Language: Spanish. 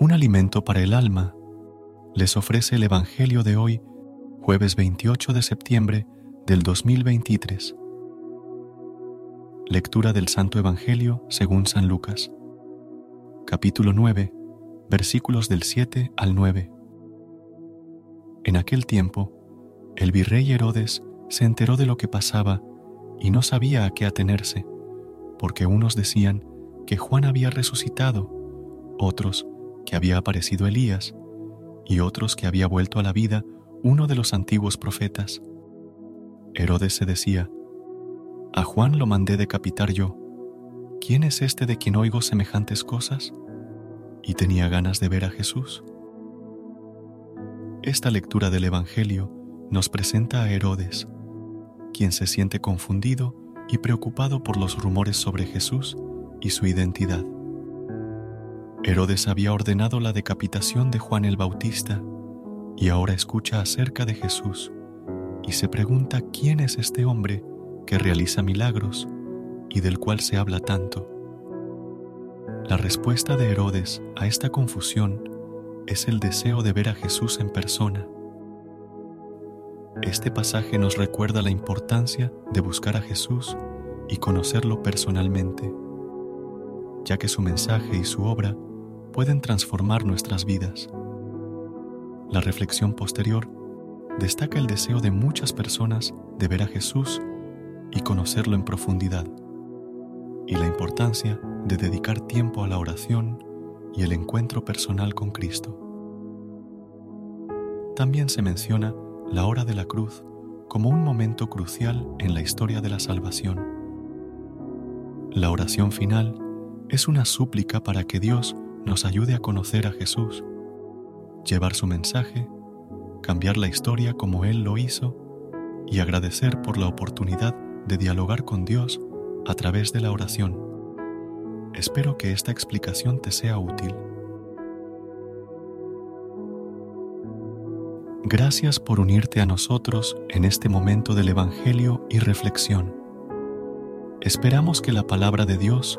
Un alimento para el alma, les ofrece el Evangelio de hoy, jueves 28 de septiembre del 2023. Lectura del Santo Evangelio según San Lucas, capítulo 9, versículos del 7 al 9. En aquel tiempo, el virrey Herodes se enteró de lo que pasaba y no sabía a qué atenerse, porque unos decían que Juan había resucitado, otros que había aparecido Elías, y otros que había vuelto a la vida uno de los antiguos profetas. Herodes se decía, A Juan lo mandé decapitar yo. ¿Quién es este de quien oigo semejantes cosas? Y tenía ganas de ver a Jesús. Esta lectura del Evangelio nos presenta a Herodes, quien se siente confundido y preocupado por los rumores sobre Jesús y su identidad. Herodes había ordenado la decapitación de Juan el Bautista y ahora escucha acerca de Jesús y se pregunta quién es este hombre que realiza milagros y del cual se habla tanto. La respuesta de Herodes a esta confusión es el deseo de ver a Jesús en persona. Este pasaje nos recuerda la importancia de buscar a Jesús y conocerlo personalmente, ya que su mensaje y su obra pueden transformar nuestras vidas. La reflexión posterior destaca el deseo de muchas personas de ver a Jesús y conocerlo en profundidad, y la importancia de dedicar tiempo a la oración y el encuentro personal con Cristo. También se menciona la hora de la cruz como un momento crucial en la historia de la salvación. La oración final es una súplica para que Dios nos ayude a conocer a Jesús, llevar su mensaje, cambiar la historia como Él lo hizo y agradecer por la oportunidad de dialogar con Dios a través de la oración. Espero que esta explicación te sea útil. Gracias por unirte a nosotros en este momento del Evangelio y reflexión. Esperamos que la palabra de Dios